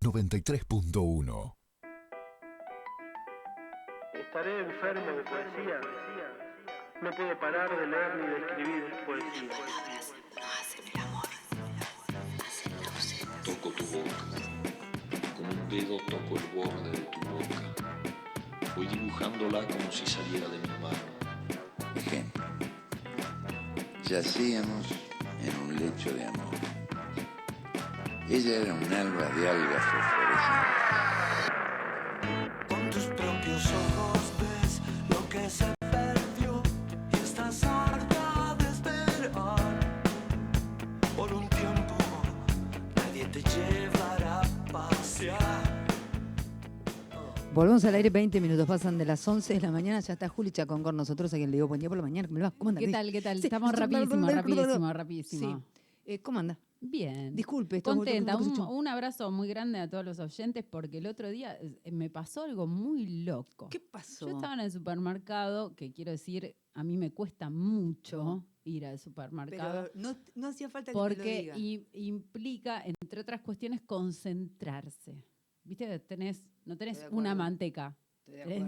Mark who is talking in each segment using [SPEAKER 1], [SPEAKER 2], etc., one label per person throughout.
[SPEAKER 1] 93.1.
[SPEAKER 2] Estaré enfermo de poesía. No puedo parar de leer ni de escribir poesía.
[SPEAKER 3] Toco tu boca, con un dedo toco el borde de tu boca. Voy dibujándola como si saliera de mi mano.
[SPEAKER 4] Ejemplo. Yacíamos en un lecho de amor. Ella era un alba de algas fosforescentes.
[SPEAKER 5] Con tus propios ojos ves lo que se perdió y estás harta de esperar. Por un tiempo nadie te llevará a pasear.
[SPEAKER 6] Volvemos al aire, 20 minutos pasan de las 11 de la mañana, ya está Juli Chacón con nosotros, a quien le digo buen día por la mañana, ¿cómo le va? ¿Cómo anda?
[SPEAKER 7] ¿Qué tal? ¿Qué tal?
[SPEAKER 6] Sí,
[SPEAKER 7] Estamos rapidísimo, rapidísimo, rapidísimo.
[SPEAKER 6] Sí. Eh, ¿Cómo anda?
[SPEAKER 7] Bien.
[SPEAKER 6] Disculpe, esto-
[SPEAKER 7] Contenta.
[SPEAKER 6] ¿cómo se
[SPEAKER 7] Un, abrazo muy grande a todos los oyentes porque el otro día eh, me pasó algo muy loco.
[SPEAKER 6] ¿Qué pasó?
[SPEAKER 7] Yo estaba en el supermercado, que quiero decir, a mí me cuesta mucho ir al supermercado.
[SPEAKER 6] Pero no, no hacía falta que te lo
[SPEAKER 7] porque
[SPEAKER 6] diga.
[SPEAKER 7] i- implica, entre otras cuestiones, concentrarse. ¿Viste? Tenés, no tenés una manteca, tenés
[SPEAKER 6] acuerdo.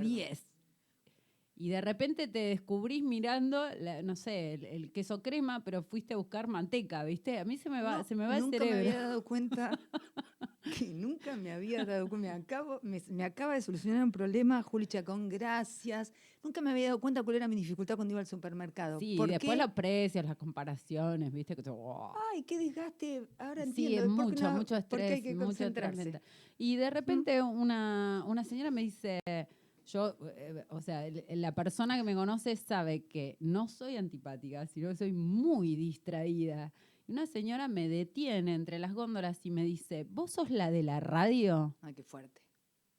[SPEAKER 7] 10. Y de repente te descubrís mirando, la- no sé, el, el queso crema, pero fuiste a buscar manteca, ¿viste? A mí se me va,
[SPEAKER 6] No,
[SPEAKER 7] se me va el
[SPEAKER 6] nunca
[SPEAKER 7] cerebro.
[SPEAKER 6] me había dado cuenta que nunca me había dado cuenta. Me, acabo, me, me acaba de solucionar un problema, Juli Chacón, gracias. Nunca me había dado cuenta cuál era mi dificultad cuando iba al supermercado.
[SPEAKER 7] Sí,
[SPEAKER 6] ¿Por
[SPEAKER 7] y después los precios, las comparaciones, ¿viste? Que te- wow.
[SPEAKER 6] Ay, qué desgaste. Ahora
[SPEAKER 7] Sí,
[SPEAKER 6] entiendo.
[SPEAKER 7] es
[SPEAKER 6] ¿por qué
[SPEAKER 7] mucho,
[SPEAKER 6] no?
[SPEAKER 7] mucho
[SPEAKER 6] Porque hay
[SPEAKER 7] estrés,
[SPEAKER 6] que
[SPEAKER 7] mucho estrés. Y de repente una, una señora me dice, yo, eh, o sea, la persona que me conoce sabe que no soy antipática, sino que soy muy distraída. Y una señora me detiene entre las góndolas y me dice, ¿vos sos la de la radio?
[SPEAKER 6] Ay, qué fuerte.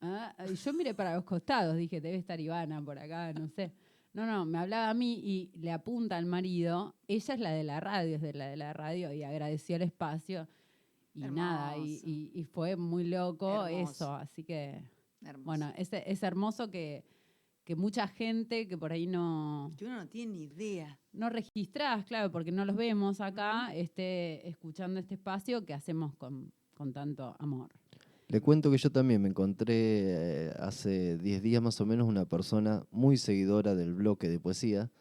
[SPEAKER 7] Ah, y yo miré para los costados, dije, debe estar Ivana por acá, no sé. No, no, me hablaba a mí y le apunta al marido, ella es la de la radio, es de la de la radio, y agradeció el espacio. Y nada, y,
[SPEAKER 6] Hermoso.
[SPEAKER 7] y- y fue muy loco
[SPEAKER 6] Hermoso.
[SPEAKER 7] eso, así que,
[SPEAKER 6] Hermoso.
[SPEAKER 7] bueno, es, es hermoso que, que mucha gente que por ahí no,
[SPEAKER 6] que uno no tiene ni idea.
[SPEAKER 7] no registrás, claro, porque no los vemos acá, esté escuchando este espacio que hacemos con, con tanto amor.
[SPEAKER 8] Le cuento que yo también me encontré eh, hace 10 días más o menos una persona muy seguidora del bloque de poesía.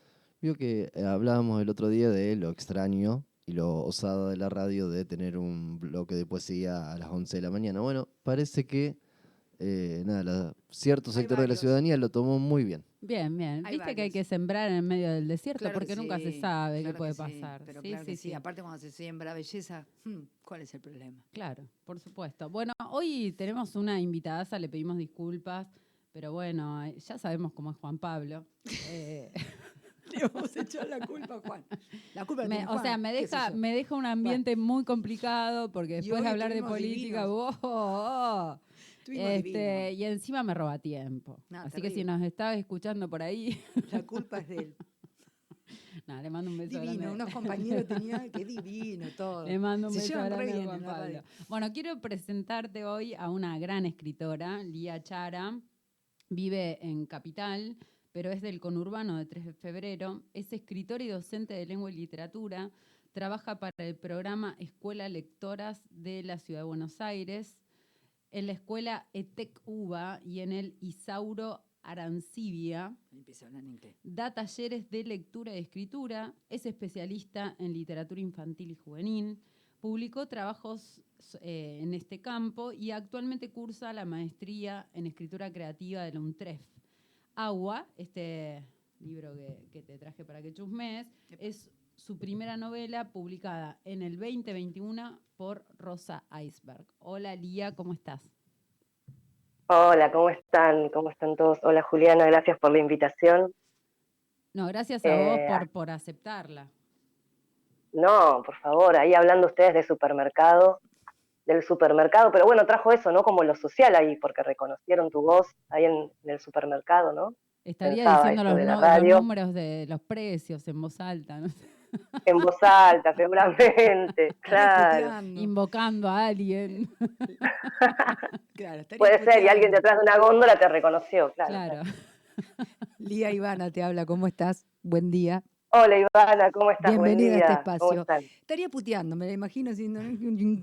[SPEAKER 8] Vio que eh, hablábamos el otro día de lo extraño y lo osado de la radio de tener un bloque de poesía a las 11 de la mañana. Bueno, parece que eh, nada, la- cierto
[SPEAKER 6] Hay
[SPEAKER 8] sector de la
[SPEAKER 6] varios.
[SPEAKER 8] ciudadanía lo tomó muy bien.
[SPEAKER 7] Bien, bien.
[SPEAKER 6] Hay
[SPEAKER 7] Viste que hay
[SPEAKER 6] varios.
[SPEAKER 7] que sembrar en el medio del desierto
[SPEAKER 6] Claro
[SPEAKER 7] porque
[SPEAKER 6] que
[SPEAKER 7] nunca se
[SPEAKER 6] sí,
[SPEAKER 7] sabe
[SPEAKER 6] claro
[SPEAKER 7] qué puede
[SPEAKER 6] que sí,
[SPEAKER 7] pasar.
[SPEAKER 6] pero
[SPEAKER 7] sí,
[SPEAKER 6] claro
[SPEAKER 7] sí,
[SPEAKER 6] que sí.
[SPEAKER 7] sí.
[SPEAKER 6] Aparte, cuando se siembra belleza, hmm, ¿cuál es el problema?
[SPEAKER 7] Claro, por supuesto. Bueno, hoy tenemos una invitada, le pedimos disculpas, pero bueno, eh, ya sabemos cómo es Juan Pablo. Eh,
[SPEAKER 6] Le vamos a echar la culpa a Juan. La culpa la
[SPEAKER 7] me-
[SPEAKER 6] tiene
[SPEAKER 7] o sea, me
[SPEAKER 6] qué sé
[SPEAKER 7] deja,
[SPEAKER 6] yo.
[SPEAKER 7] me deja un ambiente muy complicado porque
[SPEAKER 6] Y
[SPEAKER 7] después
[SPEAKER 6] hoy
[SPEAKER 7] de hablar de
[SPEAKER 6] estuvimos
[SPEAKER 7] política,
[SPEAKER 6] divinos.
[SPEAKER 7] oh, oh,
[SPEAKER 6] Estuvimos
[SPEAKER 7] este, y encima me roba tiempo.
[SPEAKER 6] No,
[SPEAKER 7] Así que si nos estabas escuchando por ahí,
[SPEAKER 6] La culpa es de él.
[SPEAKER 7] nada, le mando un beso
[SPEAKER 6] Divino,
[SPEAKER 7] grande.
[SPEAKER 6] unos compañeros tenía que divino todo.
[SPEAKER 7] Le mando un
[SPEAKER 6] Se
[SPEAKER 7] beso grande a
[SPEAKER 6] bien
[SPEAKER 7] Juan. Pablo. Bueno, quiero presentarte hoy a una gran escritora, Lía Chara. Vive en Capital, pero es del conurbano de 3 de febrero. Es escritora y docente de lengua y literatura. Trabaja para el programa Escuela Lectoras de la Ciudad de Buenos Aires, en la escuela ETEC UBA y en el Isauro Arancibia. Da talleres de lectura y escritura, es especialista en literatura infantil y juvenil, publicó trabajos eh, en este campo y actualmente cursa la maestría en escritura creativa de la UNTREF. Agua, este libro que, que te traje para que chusmes, es su primera novela publicada en el 2021 por Rosa Iceberg. Hola Lía, ¿cómo estás?
[SPEAKER 9] Hola, ¿cómo están? ¿Cómo están todos? Hola Juliana, gracias por la invitación.
[SPEAKER 7] No, gracias a vos
[SPEAKER 9] Eh,
[SPEAKER 7] por, por aceptarla.
[SPEAKER 9] No, por favor, ahí hablando ustedes de supermercado, del supermercado, pero bueno, trajo eso, ¿no? Como lo social ahí, porque reconocieron tu voz ahí en, en el supermercado, ¿no?
[SPEAKER 7] Estaría
[SPEAKER 9] Pensaba
[SPEAKER 7] diciendo los, no- los números de los precios en voz alta, ¿no?
[SPEAKER 9] En voz alta, seguramente, claro.
[SPEAKER 7] Invocando a alguien.
[SPEAKER 6] Claro,
[SPEAKER 9] Puede ser, y alguien detrás de una góndola te reconoció, claro.
[SPEAKER 7] Claro.
[SPEAKER 6] Lía Ivana te habla, ¿cómo estás? Buen día.
[SPEAKER 9] Hola Ivana, ¿cómo estás? Buen
[SPEAKER 6] Bienvenida a este
[SPEAKER 9] día. ¿Cómo
[SPEAKER 6] espacio.
[SPEAKER 9] están?
[SPEAKER 6] Estaría puteando, me la imagino haciendo. y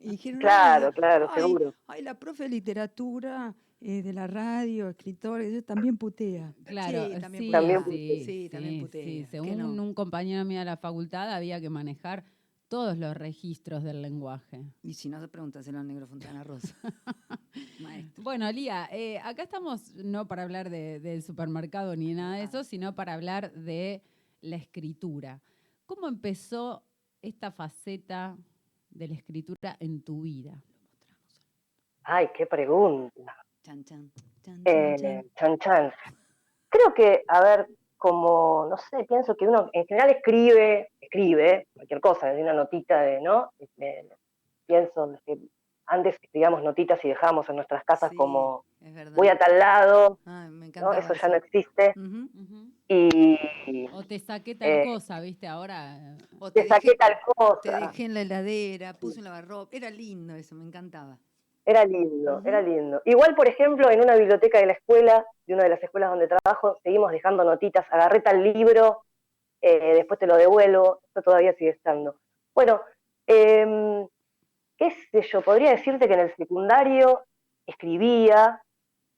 [SPEAKER 6] Y dijeron,
[SPEAKER 9] Claro,
[SPEAKER 6] "Ay,
[SPEAKER 9] claro,
[SPEAKER 6] ay,
[SPEAKER 9] seguro.
[SPEAKER 6] Ay, la profe de literatura, eh, de la radio, escritor, ella también putea.
[SPEAKER 7] Claro,
[SPEAKER 6] sí, también
[SPEAKER 7] sí,
[SPEAKER 6] putea.
[SPEAKER 9] También
[SPEAKER 7] sí,
[SPEAKER 6] sí, también putea.
[SPEAKER 7] sí.
[SPEAKER 6] ¿qué
[SPEAKER 7] Según
[SPEAKER 6] no?
[SPEAKER 7] un compañero mío de la facultad, había que manejar todos los registros del lenguaje.
[SPEAKER 6] Y si no, se pregúntaselo al negro Fontana Rosa. Maestro.
[SPEAKER 7] Bueno, Lía, eh, acá estamos no para hablar de- del supermercado ni nada de eso, sino para hablar de la escritura. ¿Cómo empezó esta faceta de la escritura en tu vida?
[SPEAKER 9] Ay, qué pregunta.
[SPEAKER 6] Chan, chan, chan, chan,
[SPEAKER 9] Eh,
[SPEAKER 6] chan.
[SPEAKER 9] chan, chan. Creo que, a ver, como, no sé, pienso que uno en general escribe, escribe cualquier cosa, de una notita de, ¿no? De- pienso que antes escribíamos notitas y dejábamos en nuestras casas
[SPEAKER 6] Sí,
[SPEAKER 9] como, voy a tal lado,
[SPEAKER 6] Ay, me
[SPEAKER 9] ¿no?
[SPEAKER 6] encantaba
[SPEAKER 9] Eso ya no existe. Y
[SPEAKER 7] O te saqué tal
[SPEAKER 9] Eh,
[SPEAKER 7] cosa, ¿viste? Ahora.
[SPEAKER 6] O
[SPEAKER 9] te saqué
[SPEAKER 6] dejé-
[SPEAKER 9] tal
[SPEAKER 6] Te
[SPEAKER 9] cosa.
[SPEAKER 6] dejé en la heladera, puse un lavarropa. Era lindo eso, me encantaba.
[SPEAKER 9] Era lindo, era lindo. Igual, por ejemplo, en una biblioteca de la escuela, de una de las escuelas donde trabajo, seguimos dejando notitas, agarré tal libro, eh, después te lo devuelvo, esto todavía sigue estando. Bueno, em, qué sé yo, podría decirte que en el secundario escribía,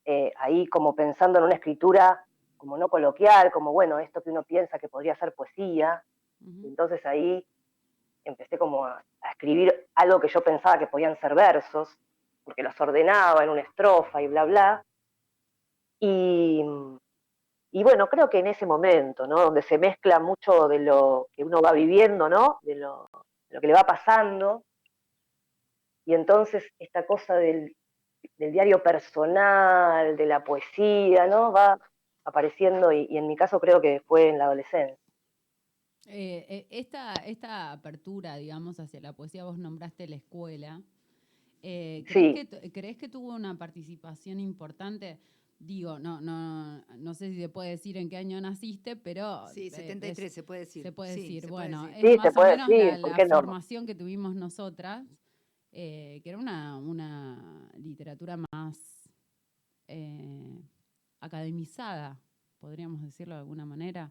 [SPEAKER 9] eh, ahí como pensando en una escritura como no coloquial, como bueno, esto que uno piensa que podría ser poesía, entonces ahí empecé como a, a escribir algo que yo pensaba que podían ser versos, porque los ordenaba en una estrofa y bla, bla. Y, bueno, creo que en ese momento, ¿no? Donde se mezcla mucho de lo que uno va viviendo, ¿no? De lo, lo que le va pasando. Y entonces esta cosa del, del diario personal, de la poesía, ¿no? Va apareciendo y, y en mi caso creo que fue en la adolescencia.
[SPEAKER 7] Eh, eh, esta, esta apertura, digamos, hacia la poesía, vos nombraste la escuela. Eh, ¿crees,
[SPEAKER 9] Sí.
[SPEAKER 7] que, ¿Crees que tuvo una participación importante? Digo, no, no, no sé si se puede decir en qué año naciste, pero
[SPEAKER 6] Sí,
[SPEAKER 7] eh,
[SPEAKER 6] 73
[SPEAKER 7] es-
[SPEAKER 6] se puede decir.
[SPEAKER 7] se puede
[SPEAKER 6] Sí,
[SPEAKER 7] decir.
[SPEAKER 6] se puede
[SPEAKER 7] bueno,
[SPEAKER 6] decir.
[SPEAKER 7] es
[SPEAKER 9] Sí, se
[SPEAKER 7] más o
[SPEAKER 9] puede
[SPEAKER 7] menos
[SPEAKER 9] decir,
[SPEAKER 7] la, formación que tuvimos nosotras, eh, que era una, una literatura más eh, academizada, podríamos decirlo de alguna manera.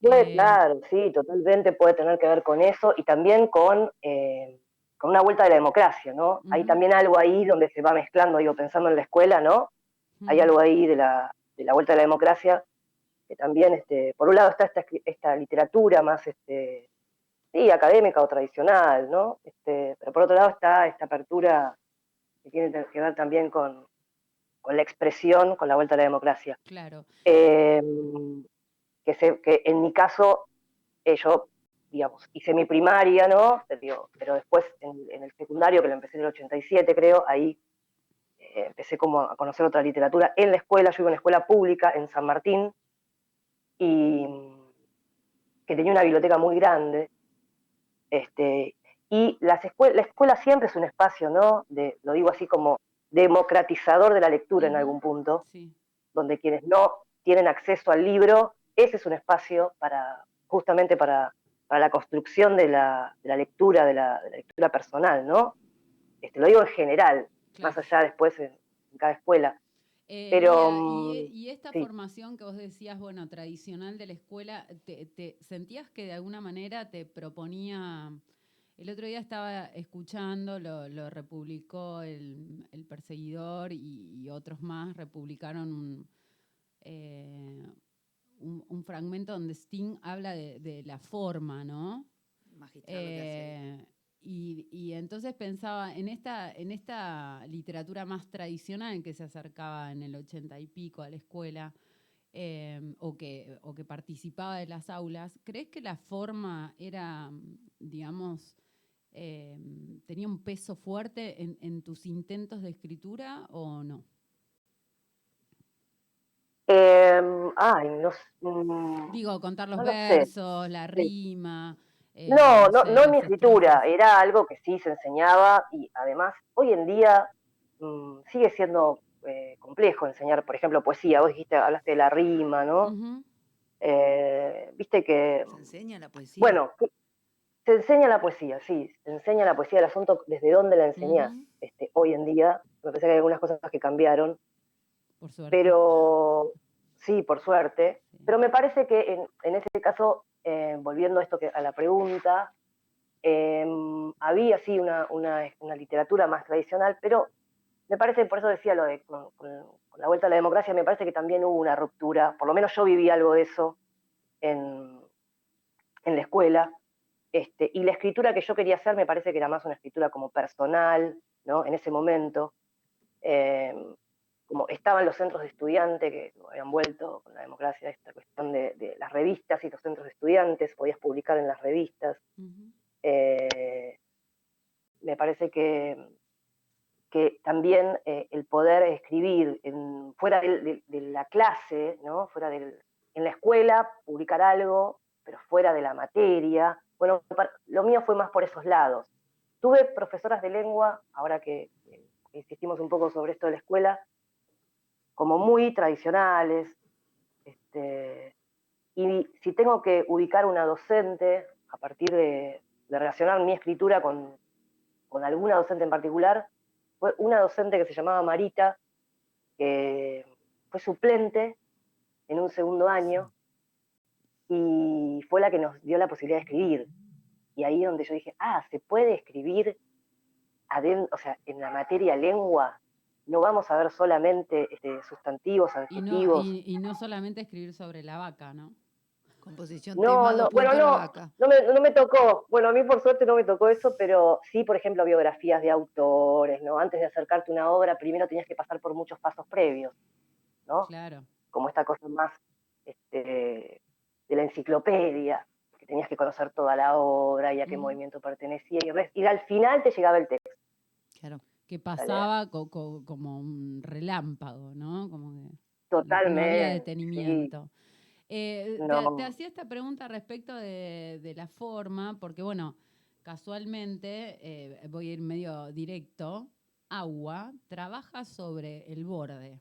[SPEAKER 9] Puede,
[SPEAKER 7] Eh,
[SPEAKER 9] claro, sí, totalmente puede tener que ver con eso y también con, eh, con una vuelta de la democracia, ¿no? Hay también algo ahí donde se va mezclando, digo, pensando en la escuela, ¿no? Hay algo ahí de la, de la vuelta de la democracia que también, este, por un lado está esta, esta literatura más, este, sí, académica o tradicional, ¿no? Este, pero por otro lado está esta apertura que tiene que ver también con, con la expresión, con la vuelta a la democracia.
[SPEAKER 7] Claro.
[SPEAKER 9] Eh, que, se- que en mi caso, eh, yo, digamos, hice mi primaria, ¿no? Pero, después en, en el secundario, que lo empecé en el 87, creo, ahí eh, empecé como a conocer otra literatura en la escuela. Yo iba a una escuela pública en San Martín y que tenía una biblioteca muy grande. Este, y las escue- la escuela siempre es un espacio, ¿no? De, lo digo así como democratizador de la lectura en algún punto
[SPEAKER 7] Sí.
[SPEAKER 9] donde quienes no tienen acceso al libro, ese es un espacio para justamente para, para la construcción de la, de la lectura, de la, de la lectura personal, ¿no? Este, lo digo en general, más allá después en, en cada escuela.
[SPEAKER 7] Eh,
[SPEAKER 9] Pero,
[SPEAKER 7] y,
[SPEAKER 9] mm,
[SPEAKER 7] y esta
[SPEAKER 9] sí.
[SPEAKER 7] formación que vos decías, bueno, tradicional de la escuela, te, te- sentías que de alguna manera te proponía... El otro día estaba escuchando, lo, lo republicó el, el perseguidor y, y otros más, republicaron un, eh, un, un fragmento donde Sting habla de, de la forma, ¿no?
[SPEAKER 6] Magistral.
[SPEAKER 7] Eh, y, y entonces pensaba en esta, en esta literatura más tradicional que se acercaba en el ochenta y pico a la escuela eh, o, que, o que participaba de las aulas, ¿crees que la forma era, digamos, eh, tenía un peso fuerte en, en tus intentos de escritura o no?
[SPEAKER 9] Eh, ay, no, s- mm,
[SPEAKER 7] Digo, contar los
[SPEAKER 9] No lo sé.
[SPEAKER 7] versos, la rima. eh,
[SPEAKER 9] no, no,
[SPEAKER 7] sé,
[SPEAKER 9] no en mi escritura, era algo que sí se enseñaba y además hoy en día mm, sigue siendo eh, complejo enseñar, por ejemplo, poesía. Vos dijiste, hablaste de la rima, ¿no? Eh, Viste que
[SPEAKER 6] Se enseña la poesía.
[SPEAKER 9] Bueno, que- se enseña la poesía, sí, se enseña la poesía, el asunto desde dónde la enseñás este, hoy en día. Me parece que hay algunas cosas que cambiaron,
[SPEAKER 7] Por suerte.
[SPEAKER 9] pero sí, por suerte. Pero me parece que en, en ese caso, eh, volviendo a esto que, a la pregunta, Em, había sí una, una- una literatura más tradicional, pero me parece, por eso decía lo de con, con- con la vuelta a la democracia, me parece que también hubo una ruptura, por lo menos yo viví algo de eso en, en la escuela, este, y la escritura que yo quería hacer me parece que era más una escritura como personal, ¿no? En ese momento, em, como estaban los centros de estudiantes que habían vuelto con la democracia, esta cuestión de, de las revistas y los centros de estudiantes, podías publicar en las revistas. Eh, me parece que, que también eh, el poder escribir en- fuera de, de la clase, ¿no? fuera del, en la escuela, publicar algo, pero fuera de la materia. Bueno, lo mío fue más por esos lados. Tuve profesoras de lengua, ahora que eh, insistimos un poco sobre esto de la escuela, como muy tradicionales. este, y si tengo que ubicar una docente a partir de, de relacionar mi escritura con, con alguna docente en particular, fue una docente que se llamaba Marita, que fue suplente en un segundo año y fue la que nos dio la posibilidad de escribir. Y ahí donde yo dije, ah, se puede escribir o sea, en la materia lengua, no vamos a ver solamente este, sustantivos,
[SPEAKER 7] Y no,
[SPEAKER 9] adjetivos.
[SPEAKER 7] y, y no solamente escribir sobre la vaca, ¿no?
[SPEAKER 6] Composición,
[SPEAKER 9] No, no, bueno, no.
[SPEAKER 6] vaca.
[SPEAKER 9] No me, no me tocó, bueno, a mí por suerte no me tocó eso, pero sí, por ejemplo, biografías de autores, ¿no? Antes de acercarte a una obra, primero tenías que pasar por muchos pasos previos, ¿no?
[SPEAKER 7] Claro.
[SPEAKER 9] Como esta cosa más este, de la enciclopedia, que tenías que conocer toda la obra y a qué movimiento pertenecía, y, y al final te llegaba el texto.
[SPEAKER 6] Claro.
[SPEAKER 7] Que pasaba co- co- como un relámpago, ¿no? Como que no- No,
[SPEAKER 9] Totalmente.
[SPEAKER 7] había
[SPEAKER 9] sí.
[SPEAKER 7] detenimiento. Eh, te- te, hacía esta pregunta respecto de, de la forma, porque bueno, casualmente, eh, voy a ir medio directo, Agua trabaja sobre el borde,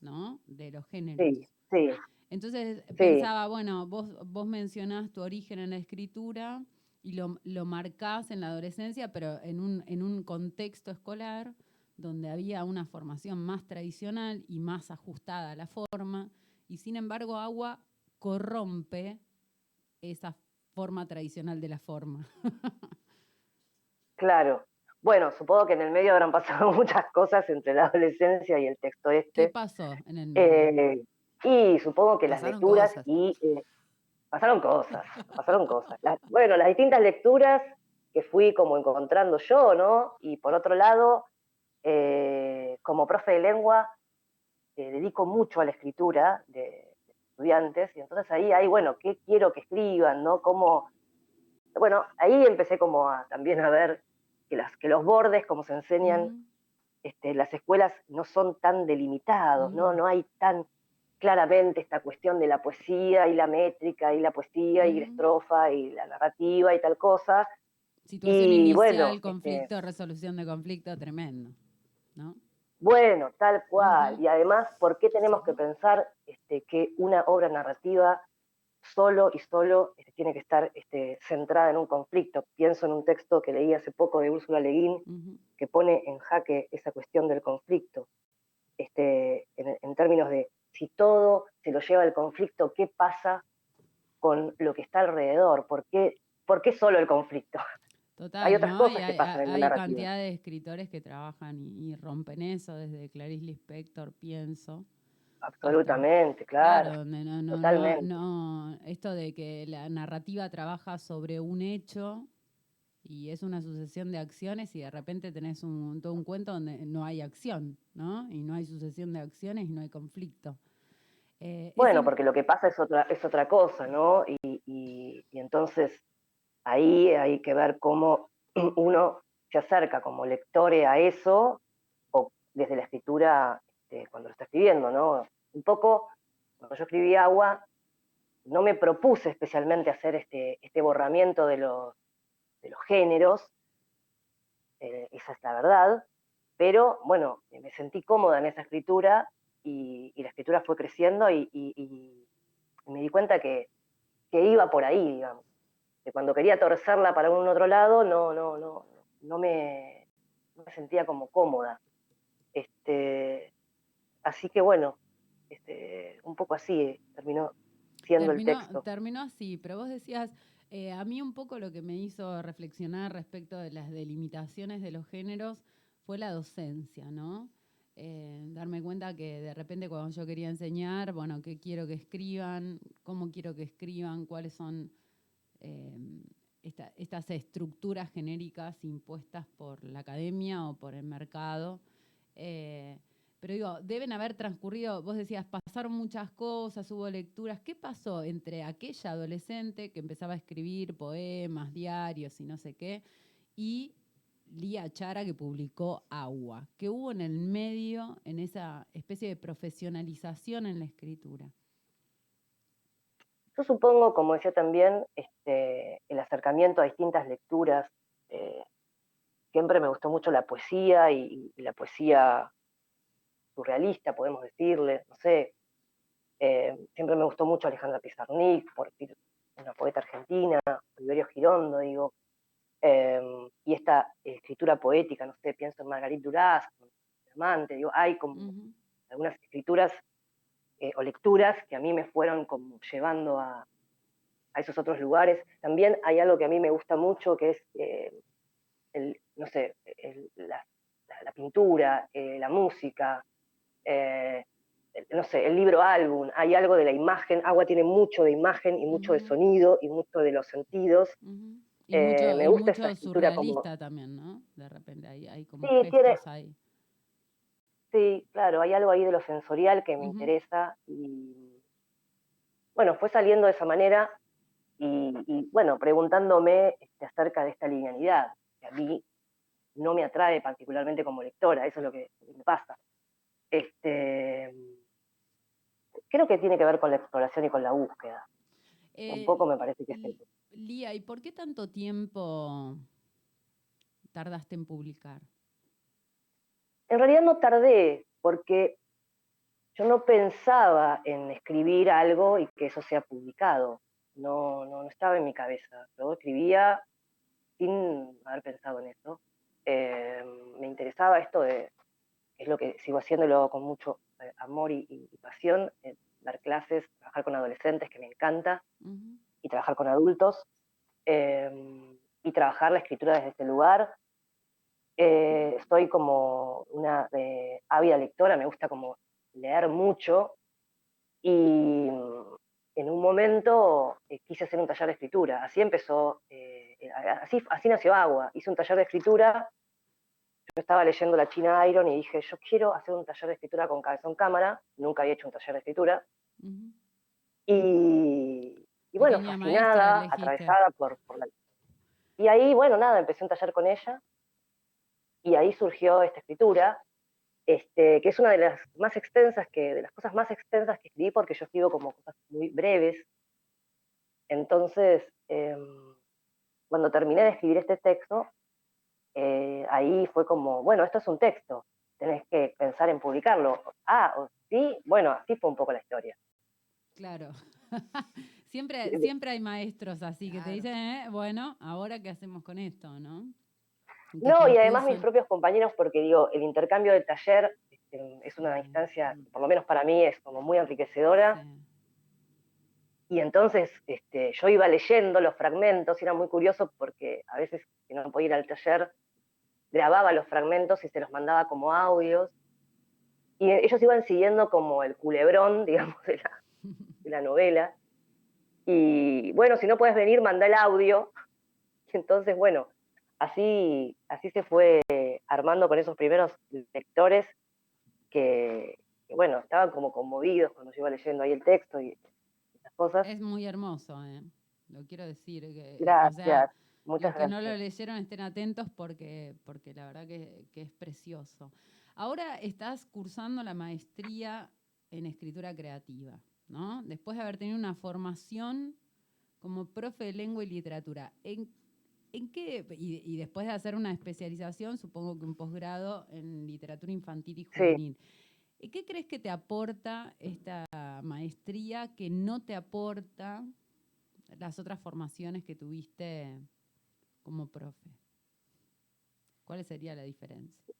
[SPEAKER 7] ¿no? De los géneros.
[SPEAKER 9] Sí, sí,
[SPEAKER 7] Entonces
[SPEAKER 9] Sí.
[SPEAKER 7] pensaba, bueno, vos, vos mencionás tu origen en la escritura y lo, lo marcás en la adolescencia, pero en un, en un contexto escolar donde había una formación más tradicional y más ajustada a la forma, y sin embargo Agua corrompe esa forma tradicional de la forma.
[SPEAKER 9] claro. Bueno, supongo que en el medio habrán pasado muchas cosas entre la adolescencia y el texto
[SPEAKER 7] ¿Qué
[SPEAKER 9] este.
[SPEAKER 7] pasó en el medio?
[SPEAKER 9] Eh, y supongo que las lecturas
[SPEAKER 6] cosas.
[SPEAKER 9] y eh, pasaron cosas, pasaron cosas. Las- bueno, las distintas lecturas que fui como encontrando yo, ¿no? Y por otro lado, eh, como profe de lengua, eh, dedico mucho a la escritura de, de estudiantes, y entonces ahí hay, bueno, ¿qué quiero que escriban, no? Cómo, bueno, ahí empecé como a, también a ver que, las, que los bordes, como se enseñan este, las escuelas no son tan delimitados, ¿no? No hay tan claramente esta cuestión de la poesía y la métrica y la poesía y la estrofa y la narrativa y tal cosa.
[SPEAKER 7] Situación
[SPEAKER 9] y
[SPEAKER 7] inicial,
[SPEAKER 9] bueno, este
[SPEAKER 7] conflicto, resolución de conflicto, tremendo, ¿no?
[SPEAKER 9] Bueno, tal cual. Y además, ¿por qué tenemos que pensar este, que una obra narrativa solo y solo este, tiene que estar este, centrada en un conflicto? Pienso en un texto que leí hace poco de Úrsula Le Guin,
[SPEAKER 7] Ujú.
[SPEAKER 9] que pone en jaque esa cuestión del conflicto, este, en, en términos de si todo se lo lleva el conflicto, ¿qué pasa con lo que está alrededor? ¿Por qué, por qué solo el conflicto?
[SPEAKER 7] Total,
[SPEAKER 9] Hay otras
[SPEAKER 7] ¿no?
[SPEAKER 9] cosas que
[SPEAKER 7] hay,
[SPEAKER 9] pasan en la
[SPEAKER 7] hay
[SPEAKER 9] narrativa.
[SPEAKER 7] cantidad de escritores que trabajan y, y rompen eso, desde Clarice Lispector, pienso.
[SPEAKER 9] Absolutamente, claro.
[SPEAKER 7] donde no, no, no,
[SPEAKER 9] totalmente.
[SPEAKER 7] no, esto de que la narrativa trabaja sobre un hecho y es una sucesión de acciones y de repente tenés un, todo un cuento donde no hay acción, ¿no? Y no hay sucesión de acciones y no hay conflicto. Eh,
[SPEAKER 9] Bueno, porque lo que pasa es otra, es otra cosa, ¿no? Y, y- y entonces ahí hay que ver cómo uno se acerca como lectore a eso, o desde la escritura este, cuando lo está escribiendo, ¿no? Un poco, cuando yo escribí Agua, no me propuse especialmente hacer este, este borramiento de los, de los géneros, eh, esa es la verdad, pero bueno, me sentí cómoda en esa escritura y, y la escritura fue creciendo y, y- y me di cuenta que, que iba por ahí, digamos. Que cuando quería torcerla para un otro lado, no, no, no, no me, no me sentía como cómoda. Este, así que bueno, este, un poco así terminó siendo
[SPEAKER 7] terminó,
[SPEAKER 9] el texto.
[SPEAKER 7] terminó así, pero vos decías, Eh, a mí un poco lo que me hizo reflexionar respecto de las delimitaciones de los géneros fue la docencia, ¿no? Eh, darme cuenta que de repente cuando yo quería enseñar, bueno, qué quiero que escriban, cómo quiero que escriban, cuáles son eh, esta- estas estructuras genéricas impuestas por la academia o por el mercado. Pero digo, deben haber transcurrido, vos decías, pasaron muchas cosas, hubo lecturas. ¿Qué pasó entre aquella adolescente que empezaba a escribir poemas, diarios y no sé qué, y Lía Chara que publicó Agua? ¿Qué hubo en el medio, en esa especie de profesionalización en la escritura?
[SPEAKER 9] Yo supongo, como decía también, este, el acercamiento a distintas lecturas. eh, siempre me gustó mucho la poesía y la poesía surrealista, podemos decirle, no sé. eh, siempre me gustó mucho Alejandra Pizarnik, por una poeta argentina, Oliverio Girondo, digo. eh, y esta escritura poética, no sé, pienso en Margarit Duras, Amante, digo, hay como algunas escrituras eh, o lecturas que a mí me fueron como llevando a, a esos otros lugares. También hay algo que a mí me gusta mucho, que es, eh, el, no sé, el- la, la- la pintura, eh, la música, eh, no sé, el libro álbum. Hay algo de la imagen, Agua tiene mucho de imagen y mucho de sonido y mucho de los sentidos.
[SPEAKER 7] Y
[SPEAKER 9] Eh,
[SPEAKER 7] mucho,
[SPEAKER 9] me
[SPEAKER 7] y
[SPEAKER 9] gusta
[SPEAKER 7] mucho
[SPEAKER 9] esa escritura como-
[SPEAKER 7] también, ¿no? De repente hay, hay como
[SPEAKER 9] Sí, tiene-
[SPEAKER 7] ahí.
[SPEAKER 9] Sí, claro, hay algo ahí de lo sensorial que me interesa y bueno, fue saliendo de esa manera y, y, bueno, preguntándome este, acerca de esta linealidad, que a mí no me atrae particularmente como lectora, eso es lo que, lo que me pasa. Este, creo que tiene que ver con la exploración y con la búsqueda. Un
[SPEAKER 7] Eh,
[SPEAKER 9] poco me parece que es eso.
[SPEAKER 7] Lía, ¿y por qué tanto tiempo tardaste en publicar?
[SPEAKER 9] En realidad no tardé, porque yo no pensaba en escribir algo y que eso sea publicado. No, no, no estaba en mi cabeza. Yo escribía sin haber pensado en eso. Eh, me interesaba esto de, es lo que sigo haciendo y lo hago con mucho eh, amor y, pasión, eh, dar clases, trabajar con adolescentes, que me encanta, y trabajar con adultos, eh, y trabajar la escritura desde este lugar. Eh, estoy como una ávida lectora, me gusta como leer mucho, y en un momento eh, quise hacer un taller de escritura. Así empezó, así, así nació Agua. Hice un taller de escritura. Yo estaba leyendo La China Iron y dije, yo quiero hacer un taller de escritura con cabezón cámara. Nunca había hecho un taller de escritura.
[SPEAKER 7] Ujú.
[SPEAKER 9] Y, y bueno,
[SPEAKER 7] Pequeña
[SPEAKER 9] fascinada, atravesada por, por la... Y ahí, bueno, nada, empecé un taller con ella y ahí surgió esta escritura, este, que es una de las más extensas, que, de las cosas más extensas que escribí, porque yo escribo como cosas muy breves. Entonces, em, cuando terminé de escribir este texto, eh, ahí fue como, bueno, esto es un texto, tenés que pensar en publicarlo. Ah, o- sí, bueno, así fue un poco la historia.
[SPEAKER 7] Claro. siempre, siempre hay maestros así que te dicen, "Eh, bueno, ahora qué hacemos con esto, ¿no?
[SPEAKER 9] No, y además mis propios compañeros, porque digo, el intercambio del taller este, es una
[SPEAKER 7] Sí.
[SPEAKER 9] instancia, por lo menos para mí, es como muy enriquecedora.
[SPEAKER 7] Sí.
[SPEAKER 9] Y entonces este, yo iba leyendo los fragmentos y era muy curioso porque a veces que no podía ir al taller, grababa los fragmentos y se los mandaba como audios. Y ellos iban siguiendo como el culebrón, digamos, de la, de la novela. Y bueno, si no puedes venir, manda el audio. Y entonces, bueno, así, así se fue armando con esos primeros lectores que, que, bueno, estaban como conmovidos cuando yo iba leyendo ahí el texto y esas cosas.
[SPEAKER 7] Es muy hermoso, ¿eh? Lo quiero decir. Que,
[SPEAKER 9] Gracias,
[SPEAKER 7] O sea,
[SPEAKER 9] muchas
[SPEAKER 7] los que no lo leyeron estén atentos porque, porque la verdad que, que es precioso. Ahora estás cursando la maestría en escritura creativa, ¿no? Después de haber tenido una formación como profe de lengua y literatura. ¿En, en qué? Y, y después de hacer una especialización, supongo que un posgrado en literatura infantil y
[SPEAKER 9] Sí.
[SPEAKER 7] juvenil. ¿Y ¿Qué crees que te aporta esta maestría que no te aporta las otras formaciones que tuviste como profe? ¿Cuál sería la diferencia?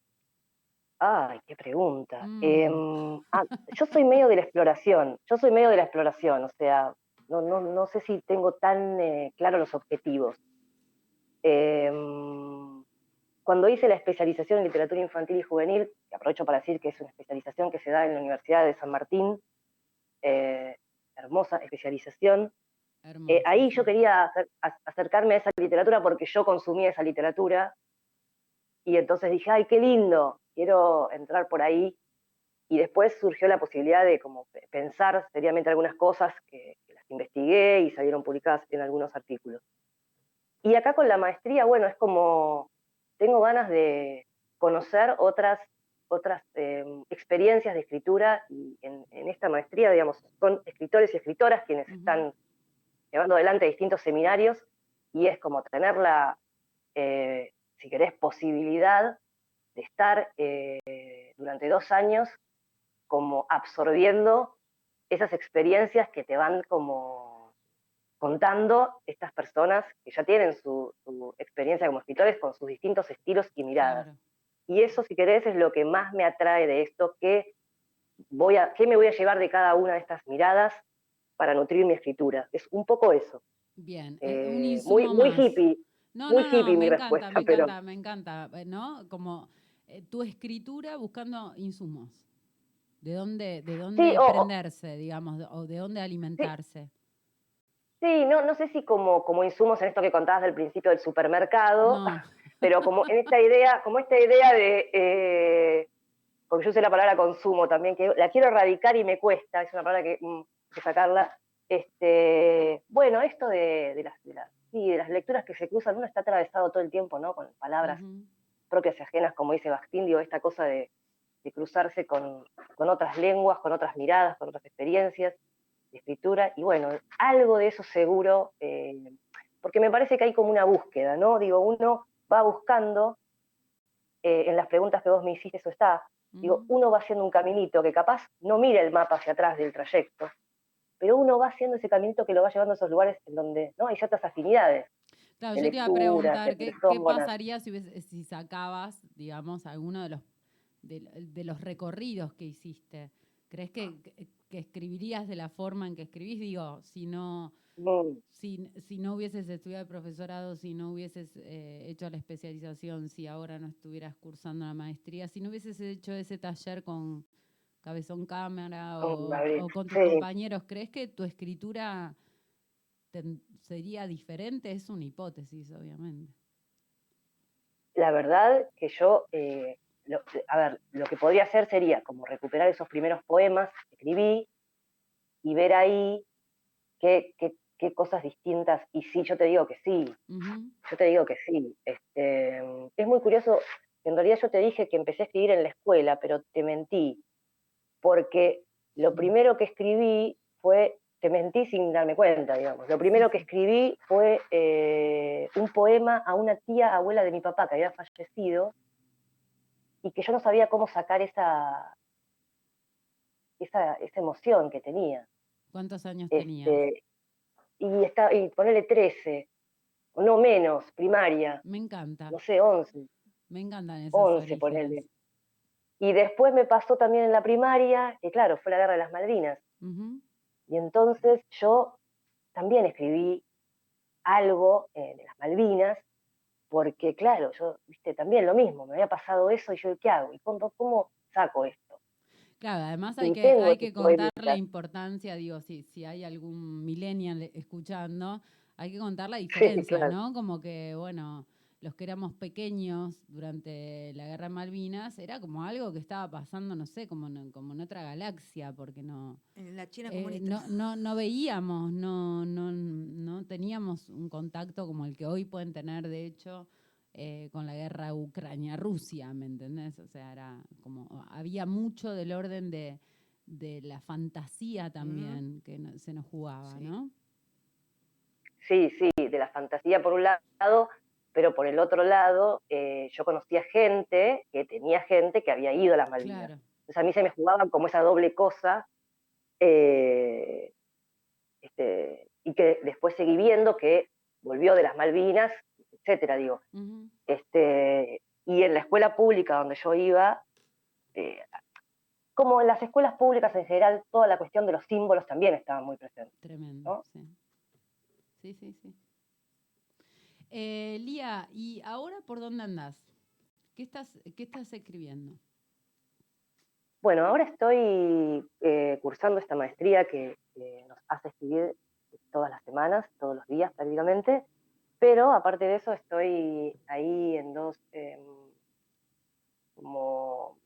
[SPEAKER 9] Ay, qué pregunta.
[SPEAKER 7] Mm.
[SPEAKER 9] Em, ah, yo soy medio de la exploración, yo soy medio de la exploración, o sea, no, no, no sé si tengo tan eh, claros los objetivos. Em, cuando hice la especialización en literatura infantil y juvenil, que aprovecho para decir que es una especialización que se da en la Universidad de San Martín, eh, hermosa especialización, eh, ahí yo quería acercarme a esa literatura porque yo consumía esa literatura y entonces dije, ay, qué lindo, quiero entrar por ahí. Y después surgió la posibilidad de como pensar seriamente algunas cosas que, que las investigué y salieron publicadas en algunos artículos. Y acá con la maestría, bueno, es como, tengo ganas de conocer otras, otras em, experiencias de escritura y en, esta maestría, digamos, son escritores y escritoras quienes están llevando adelante distintos seminarios y es como tener la, eh, si querés, posibilidad de estar eh, durante dos años como absorbiendo esas experiencias que te van como contando estas personas que ya tienen su, experiencia como escritores con sus distintos estilos y miradas. Y eso, si querés, es lo que más me atrae de esto, que voy a, qué me voy a llevar de cada una de estas miradas para nutrir mi escritura. Es un poco eso.
[SPEAKER 7] Bien,
[SPEAKER 9] eh, muy, muy hippie. muy hippie mi respuesta.
[SPEAKER 7] Me encanta, me encanta, eh, ¿no? Como eh, tu escritura buscando insumos. ¿De dónde, de dónde aprenderse, digamos, o de dónde alimentarse?
[SPEAKER 9] Sí, no, no sé si como, como insumos en esto que contabas del principio del supermercado, pero como en esta idea, como esta idea de, eh, porque yo sé la palabra consumo también, que la quiero erradicar y me cuesta, es una palabra que, que sacarla. Este, bueno, esto de, las, de, las, de las lecturas que se cruzan, uno está atravesado todo el tiempo, ¿no? Con palabras propias y ajenas, como dice Bastín, digo, esta cosa de, de cruzarse con, con otras lenguas, con otras miradas, con otras experiencias escritura, y bueno, algo de eso seguro, eh, porque me parece que hay como una búsqueda, ¿no? Digo, uno va buscando, eh, en las preguntas que vos me hiciste, eso está, digo, uno va haciendo un caminito que capaz no mira el mapa hacia atrás del trayecto, pero uno va haciendo ese caminito que lo va llevando a esos lugares en donde ¿no? hay ciertas afinidades.
[SPEAKER 7] Claro, yo te iba a preguntar, ¿qué, pasaría si, si, sacabas, digamos, alguno de los, de los recorridos que hiciste? ¿Crees que, que escribirías de la forma en que escribís? Digo, si no, si, si, no hubieses estudiado el profesorado, si no hubieses eh, hecho la especialización, si ahora no estuvieras cursando la maestría, si no hubieses hecho ese taller con Cabezón Cámara o, con tus compañeros, ¿crees que tu escritura sería diferente? Es una hipótesis, obviamente.
[SPEAKER 9] La verdad que yo eh, a ver, lo que podría hacer sería como recuperar esos primeros poemas que escribí y ver ahí qué, qué, cosas distintas. Y sí, yo te digo que sí, yo te digo que sí. Este, es muy curioso, en realidad yo te dije que empecé a escribir en la escuela, pero te mentí, porque lo primero que escribí fue, te mentí sin darme cuenta, digamos, lo primero que escribí fue eh, un poema a una tía abuela de mi papá que había fallecido, y que yo no sabía cómo sacar esa, esa, emoción que tenía.
[SPEAKER 7] ¿Cuántos años tenía?
[SPEAKER 9] Este, y, está, y ponerle 13, o no menos, primaria.
[SPEAKER 7] Me encanta.
[SPEAKER 9] No sé, 11.
[SPEAKER 7] Me encantan esas
[SPEAKER 9] 11, ponerle. Y después me pasó también en la primaria, que claro, fue la guerra de las Malvinas. Y entonces yo también escribí algo eh, de las Malvinas, porque claro, yo, viste, también lo mismo, me había pasado eso y yo, ¿qué hago? ¿Y cómo, cómo saco esto?
[SPEAKER 7] Claro, además hay que, hay que contar la importancia, digo, si, si hay algún millennial escuchando, hay que contar la diferencia, ¿no? Como que, bueno, los que éramos pequeños durante la guerra de Malvinas, era como algo que estaba pasando, no sé, como en, como en otra galaxia, porque no...
[SPEAKER 6] En la China
[SPEAKER 7] eh,
[SPEAKER 6] comunista.
[SPEAKER 7] no, no, veíamos, no, no, no teníamos un contacto como el que hoy pueden tener, de hecho, eh, con la guerra Ucrania-Rusia, ¿me entendés? O sea, era como, había mucho del orden de, la fantasía también que se nos jugaba, ¿no?
[SPEAKER 9] Sí, sí, de la fantasía por un lado, pero por el otro lado, eh, yo conocía gente que tenía gente que había ido a las Malvinas. Entonces a mí se me jugaba como esa doble cosa, eh, este, y que después seguí viendo que volvió de las Malvinas, etcétera, digo. este, y en la escuela pública donde yo iba, eh, como en las escuelas públicas en general, toda la cuestión de los símbolos también estaba muy presente.
[SPEAKER 7] Tremendo,
[SPEAKER 9] ¿no?
[SPEAKER 7] sí. Sí, sí, sí. Eh, Lía, ¿y ahora por dónde andás? ¿Qué estás, escribiendo?
[SPEAKER 9] Bueno, ahora estoy eh, cursando esta maestría que, nos hace escribir todas las semanas, todos los días prácticamente, pero aparte de eso estoy ahí en dos em, como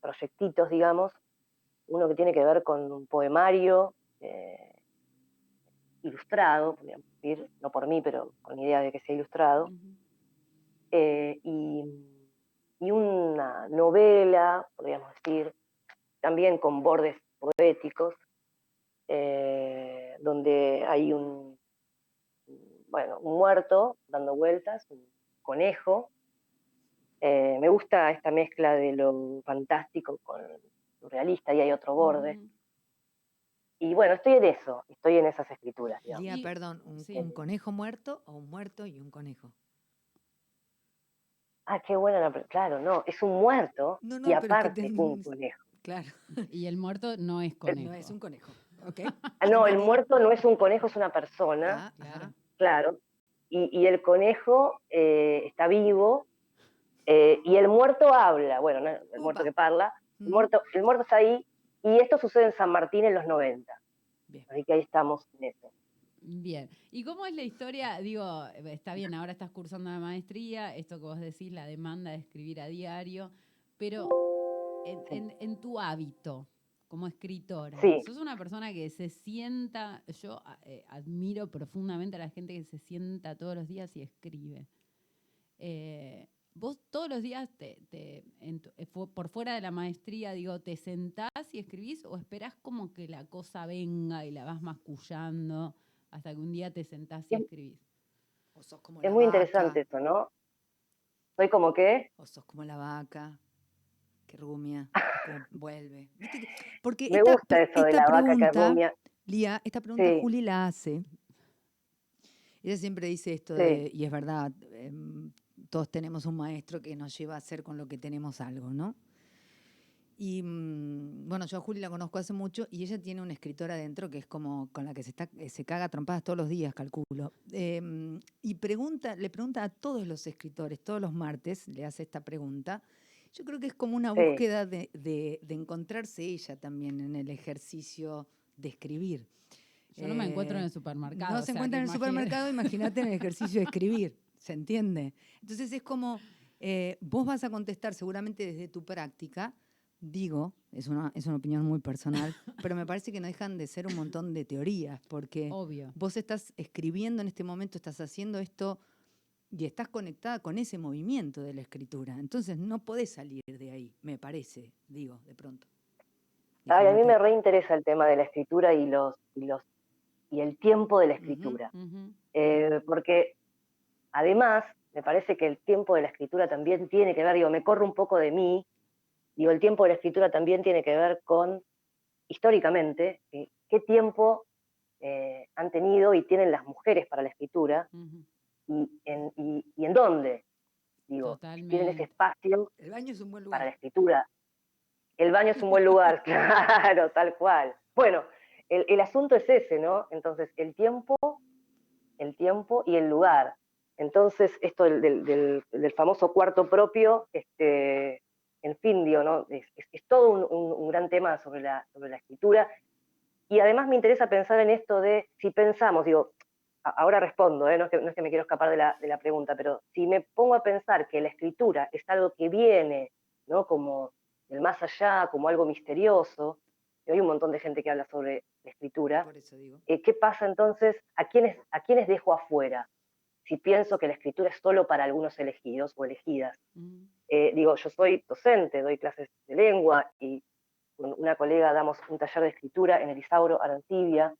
[SPEAKER 9] proyectitos, digamos, uno que tiene que ver con un poemario eh, ilustrado, podríamos decir, no por mí, pero con idea de que sea ilustrado, eh, y, y una novela, podríamos decir, también con bordes poéticos, eh, donde hay un, bueno, un muerto dando vueltas, un conejo. Eh, me gusta esta mezcla de lo fantástico con lo realista y hay otro borde. Y bueno, estoy en eso, estoy en esas escrituras. digamos.
[SPEAKER 6] Perdón, un,
[SPEAKER 7] sí.
[SPEAKER 6] un conejo muerto o un muerto y un conejo?
[SPEAKER 9] Ah, qué buena la... Claro, no, es un muerto
[SPEAKER 6] No, no,
[SPEAKER 9] y aparte
[SPEAKER 6] te-
[SPEAKER 9] un conejo.
[SPEAKER 6] Claro,
[SPEAKER 7] Y el muerto no es conejo.
[SPEAKER 6] no es un conejo. ¿ok?
[SPEAKER 9] Ah, no, el muerto no es un conejo, es una persona.
[SPEAKER 6] Ah,
[SPEAKER 7] Claro.
[SPEAKER 9] Claro. Y, y el conejo eh, está vivo eh, y el muerto habla. Bueno, no, el muerto que parla. El
[SPEAKER 6] Mm,
[SPEAKER 9] muerto, el muerto está ahí y esto sucede en San Martín en los 90.
[SPEAKER 6] Bien.
[SPEAKER 9] Así que ahí estamos en eso.
[SPEAKER 7] Bien. ¿Y cómo es la historia? Digo, está bien, ahora estás cursando la maestría, esto que vos decís, la demanda de escribir a diario, pero en, en- en tu hábito como escritora,
[SPEAKER 9] Sí.
[SPEAKER 7] sos una persona que se sienta, yo eh, admiro profundamente a la gente que se sienta todos los días y escribe. Eh, vos todos los días, te, te- en tu- eh, por fuera de la maestría, digo, ¿te sentás y escribís o esperás como que la cosa venga y la vas mascullando hasta que un día te sentás y
[SPEAKER 9] Es-
[SPEAKER 7] escribís?
[SPEAKER 6] O sos como
[SPEAKER 9] Es
[SPEAKER 6] la
[SPEAKER 9] muy
[SPEAKER 6] vaca,
[SPEAKER 9] interesante eso, ¿no? Soy como que,
[SPEAKER 6] O sos como la vaca que rumia, como vuelve. ¿Viste que- Porque
[SPEAKER 9] me
[SPEAKER 6] esta,
[SPEAKER 9] gusta eso de la vaca que
[SPEAKER 6] pregunta,
[SPEAKER 9] rumia.
[SPEAKER 6] Lía, esta pregunta
[SPEAKER 9] Sí.
[SPEAKER 6] Juli la hace. Ella siempre dice esto
[SPEAKER 9] Sí.
[SPEAKER 6] de, y es verdad, em, todos tenemos un maestro que nos lleva a hacer con lo que tenemos algo, ¿no? Y mm, bueno, yo a Juli la conozco hace mucho y ella tiene una escritora adentro que es como con la que se, está, eh, se caga a trompadas todos los días, calculo. Em, y pregunta, le pregunta a todos los escritores, todos los martes, le hace esta pregunta. Yo creo que es como una
[SPEAKER 9] Sí.
[SPEAKER 6] búsqueda de, de- de encontrarse ella también en el ejercicio de escribir.
[SPEAKER 7] Yo no me encuentro en
[SPEAKER 6] Eh,
[SPEAKER 7] el supermercado.
[SPEAKER 6] No
[SPEAKER 7] o
[SPEAKER 6] se encuentra en el
[SPEAKER 7] imagínate.
[SPEAKER 6] supermercado, imagínate en el ejercicio de escribir, ¿se entiende? Entonces es como, eh, vos vas a contestar seguramente desde tu práctica, digo, es una, es una opinión muy personal, pero me parece que no dejan de ser un montón de teorías, porque
[SPEAKER 7] Obvio.
[SPEAKER 6] vos estás escribiendo en este momento, estás haciendo esto y estás conectada con ese movimiento de la escritura. Entonces no podés salir de ahí, me parece, digo, de pronto.
[SPEAKER 9] Ay, a mí me reinteresa el tema de la escritura y los, y los y el tiempo de la escritura. Eh, porque además me parece que el tiempo de la escritura también tiene que ver, digo, me corro un poco de mí, digo, el tiempo de la escritura también tiene que ver con, históricamente, eh, qué tiempo eh, han tenido y tienen las mujeres para la escritura y en, y, y en dónde, digo, tienen ese
[SPEAKER 7] Totalmente.
[SPEAKER 9] espacio
[SPEAKER 6] El baño es un buen
[SPEAKER 9] para la
[SPEAKER 6] lugar.
[SPEAKER 9] escritura. El baño es un buen lugar, claro, tal cual. Bueno, el, el asunto es ese, ¿no? Entonces, el tiempo, el tiempo y el lugar. Entonces, esto del, del- del- del famoso cuarto propio, este, en fin, digo, ¿no? Es, es- es todo un, un- un gran tema sobre la, sobre la escritura. Y además me interesa pensar en esto de, si pensamos, digo, ahora respondo, ¿eh? no, es que, no es que me quiero escapar de la, de la pregunta, pero si me pongo a pensar que la escritura es algo que viene, ¿no? Como del más allá, como algo misterioso, y hay un montón de gente que habla sobre la escritura,
[SPEAKER 6] Por eso digo.
[SPEAKER 9] eh, ¿qué pasa entonces? ¿A quiénes, ¿A quiénes dejo afuera? Si pienso que la escritura es solo para algunos elegidos o elegidas.
[SPEAKER 7] Ujú.
[SPEAKER 9] Eh, digo, yo soy docente, doy clases de lengua y con una colega damos un taller de escritura en el Isauro Arancibia,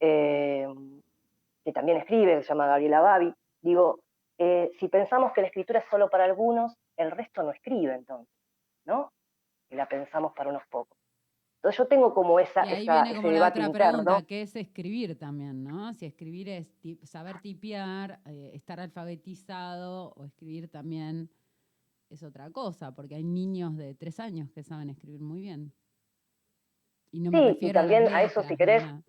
[SPEAKER 9] eh, que también escribe, se llama Gabriela Babi. Digo, eh, si pensamos que la escritura es solo para algunos, el resto no escribe entonces, ¿no? Y la pensamos para unos pocos. Entonces yo tengo como esa,
[SPEAKER 7] Y ahí
[SPEAKER 9] esa-
[SPEAKER 7] viene como
[SPEAKER 9] ese
[SPEAKER 7] la
[SPEAKER 9] debate
[SPEAKER 7] otra
[SPEAKER 9] interno.
[SPEAKER 7] pregunta, que es escribir también, ¿no? Si escribir es saber tipear, eh, estar alfabetizado o escribir también es otra cosa, porque hay niños de tres años que saben escribir muy bien. Y no me
[SPEAKER 9] Sí, y
[SPEAKER 7] refiero a las
[SPEAKER 9] también a eso, si querés,
[SPEAKER 7] nada.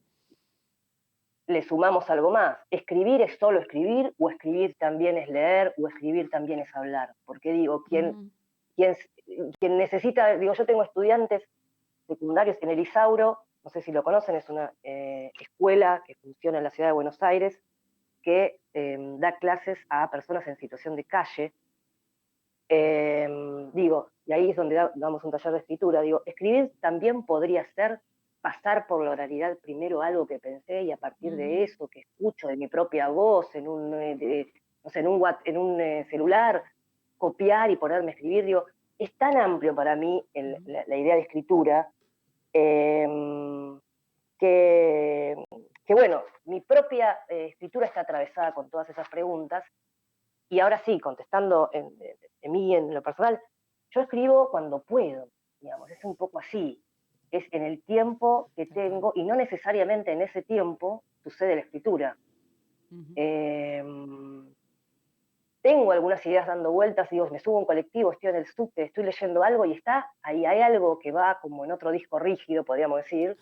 [SPEAKER 9] le sumamos algo más. Escribir es solo escribir, o escribir también es leer, o escribir también es hablar. Porque digo, quien,
[SPEAKER 7] Ujú.
[SPEAKER 9] quien, quien necesita, digo, yo tengo estudiantes secundarios en el Isauro, no sé si lo conocen, es una eh, escuela que funciona en la ciudad de Buenos Aires, que eh, da clases a personas en situación de calle. Eh, digo, y ahí es donde da- damos un taller de escritura, digo, escribir también podría ser pasar por la oralidad primero algo que pensé y a partir de
[SPEAKER 7] Ujú.
[SPEAKER 9] eso que escucho de mi propia voz en un, eh, de- no sé, en un, en un eh, celular, copiar y ponerme a escribir, digo, es tan amplio para mí el- la, la idea de escritura em, que, que, bueno, mi propia eh, escritura está atravesada con todas esas preguntas y ahora sí, contestando en, mí en lo personal, yo escribo cuando puedo, digamos, es un poco así, es en el tiempo que tengo y no necesariamente en ese tiempo sucede la escritura.
[SPEAKER 7] Ujú.
[SPEAKER 9] Em, tengo algunas ideas dando vueltas, digo, me subo a un colectivo, estoy en el subte, estoy leyendo algo y está, ahí hay algo que va como en otro disco rígido, podríamos decir,